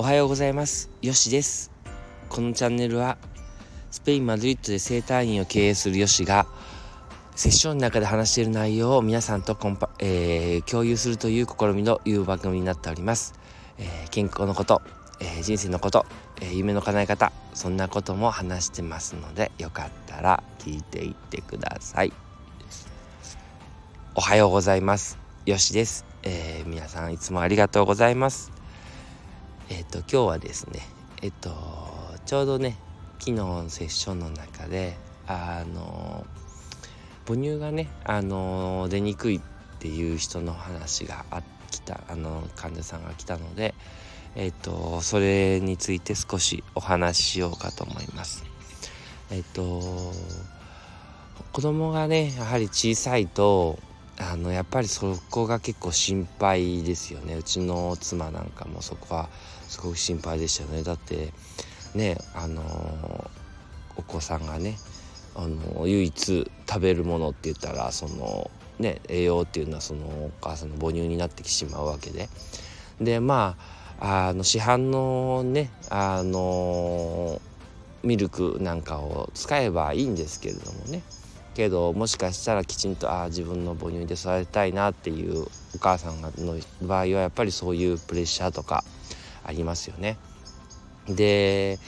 おはようございます。よしです。このチャンネルはスペイン・マドリッドで生態院を経営するよしがセッションの中で話している内容を皆さんとコンパ、えー、共有するという試みのいう番組になっております、えー、健康のこと、えー、人生のこと、え夢の叶え方そんなことも話してますのでよかったら聞いていってください。おはようございます。よしです、え皆さんいつもありがとうございます、と今日はですねえっ、とちょうどね昨日のセッションの中であの母乳がねあの出にくいっていう人の話があきたあの患者さんが来たのでえっ、とそれについて少しお話ししようかと思います。えっ、と子供がねやはり小さいとあのやっぱりそこが結構心配ですよね。うちの妻なんかもそこはすごく心配でしたよね。だってねあのお子さんがねあの唯一食べるものって言ったらそのね栄養っていうのはそのお母さんの母乳になってしまうわけで。でまああの市販のねあのミルクなんかを使えばいいんですけれどもね。けどもしかしたらきちんとああ自分の母乳で育てたいなっていうお母さんの場合はやっぱりそういうプレッシャーとかありますよね。で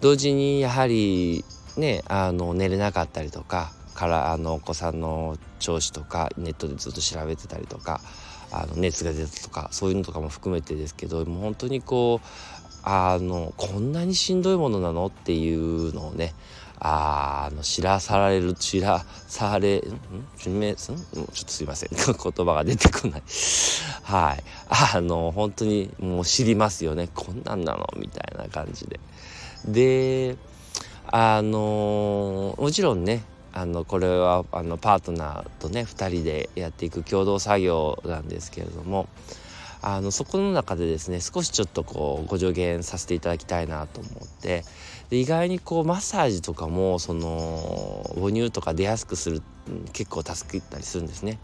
同時にやはりねあの寝れなかったりとかからあのお子さんの調子とかネットでずっと調べてたりとかあの熱が出たとかそういうのとかも含めてですけどもう本当にこうあのこんなにしんどいものなのっていうのをねあの知らされる知らされん？ちょっとすいません。言葉が出てこない。はい。あの本当にもう知りますよねこんなんなの？みたいな感じで。であのもちろんねあのこれはあのパートナーとね2人でやっていく共同作業なんですけれどもあのそこの中でですね少しちょっとこうご助言させていただきたいなと思ってで意外にこうマッサージとかもその母乳とか出やすくする結構助けたりするんですね。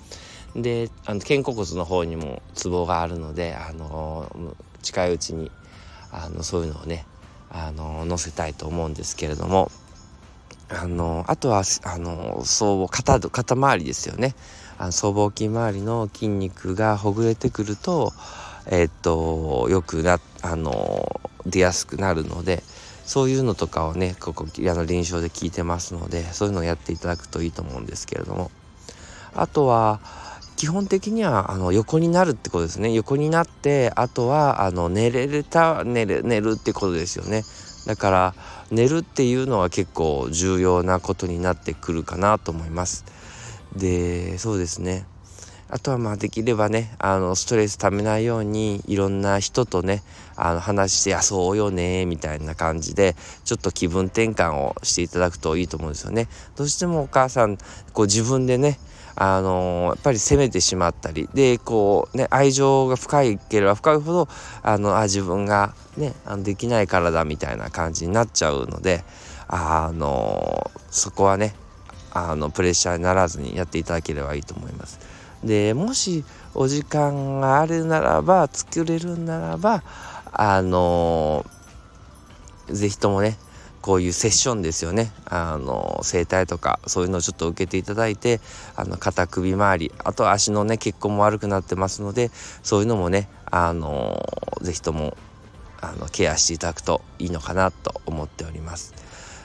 であの肩甲骨の方にもツボがあるのであの近いうちにあのそういうのをねあの載せたいと思うんですけれどもあのあとはあの僧肩肩周りですよね。あの僧帽筋周りの筋肉がほぐれてくるとえ、っとよくなあの出やすくなるのでそういうのとかをねここあの臨床で聞いてますのでそういうのをやっていただくといいと思うんですけれども。あとは基本的にはあの横になるってことですね。横になってあとはあの寝れれた寝れ寝るってことですよね。だから寝るっていうのは結構重要なことになってくるかなと思います。でそうですねあとはまあできればねあのストレスためないようにいろんな人とねあの話して「あそうよね」みたいな感じでちょっと気分転換をしていただくといいと思うんですよね。どうしてもお母さんこう自分でねあのやっぱり責めてしまったりでこうね愛情が深いければ深いほどあのあ自分がねあのできないからだみたいな感じになっちゃうのであのそこはねあのプレッシャーにならずにやっていただければいいと思います。でもしお時間があるならば作れるならばあの是非ともねこういうセッションですよね。あの整体とかそういうのをちょっと受けていただいてあの肩首周りあと足のね血行も悪くなってますのでそういうのもねあの是非ともあのケアしていただくといいのかなと思っております。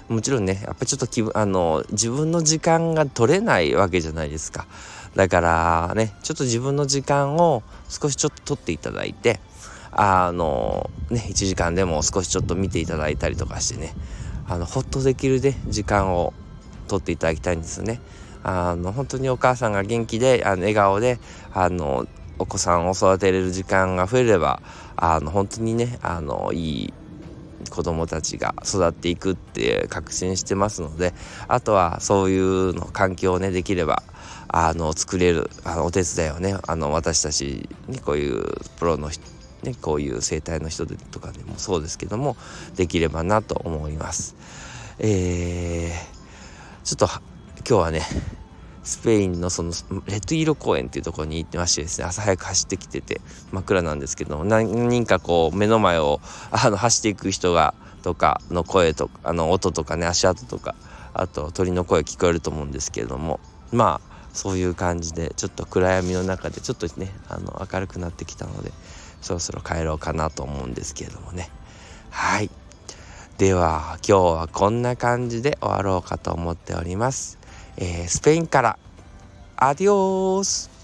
もちろんねやっぱりちょっと気分あの自分の時間が取れないわけじゃないですか。だからねちょっと自分の時間を少しちょっと取っていただいてあのね1時間でも少しちょっと見ていただいたりとかしてね。あのほっとできるで時間を取っていただきたいんですよね。あの本当にお母さんが元気であの笑顔であのお子さんを育てれる時間が増えればあの本当にねあのいい子供たちが育っていくって確信してますのであとはそういうの環境をねできればあの作れるあのお手伝いをねあの私たちにこういうプロのね、こういう生態の人とかでもそうですけどもできればなと思います。えー、ちょっと今日はねスペインのそのレトイロ公園っていうところに行ってましてですね朝早く走ってきてて真っ暗なんですけども何人かこう目の前をあの走っていく人がとかの声とかあの音とかね足跡とかあと鳥の声聞こえると思うんですけれどもまあそういう感じでちょっと暗闇の中でちょっとねあの明るくなってきたのでそろそろ帰ろうかなと思うんですけれどもね。はい。では今日はこんな感じで終わろうかと思っております、えー、スペインから。アディオース。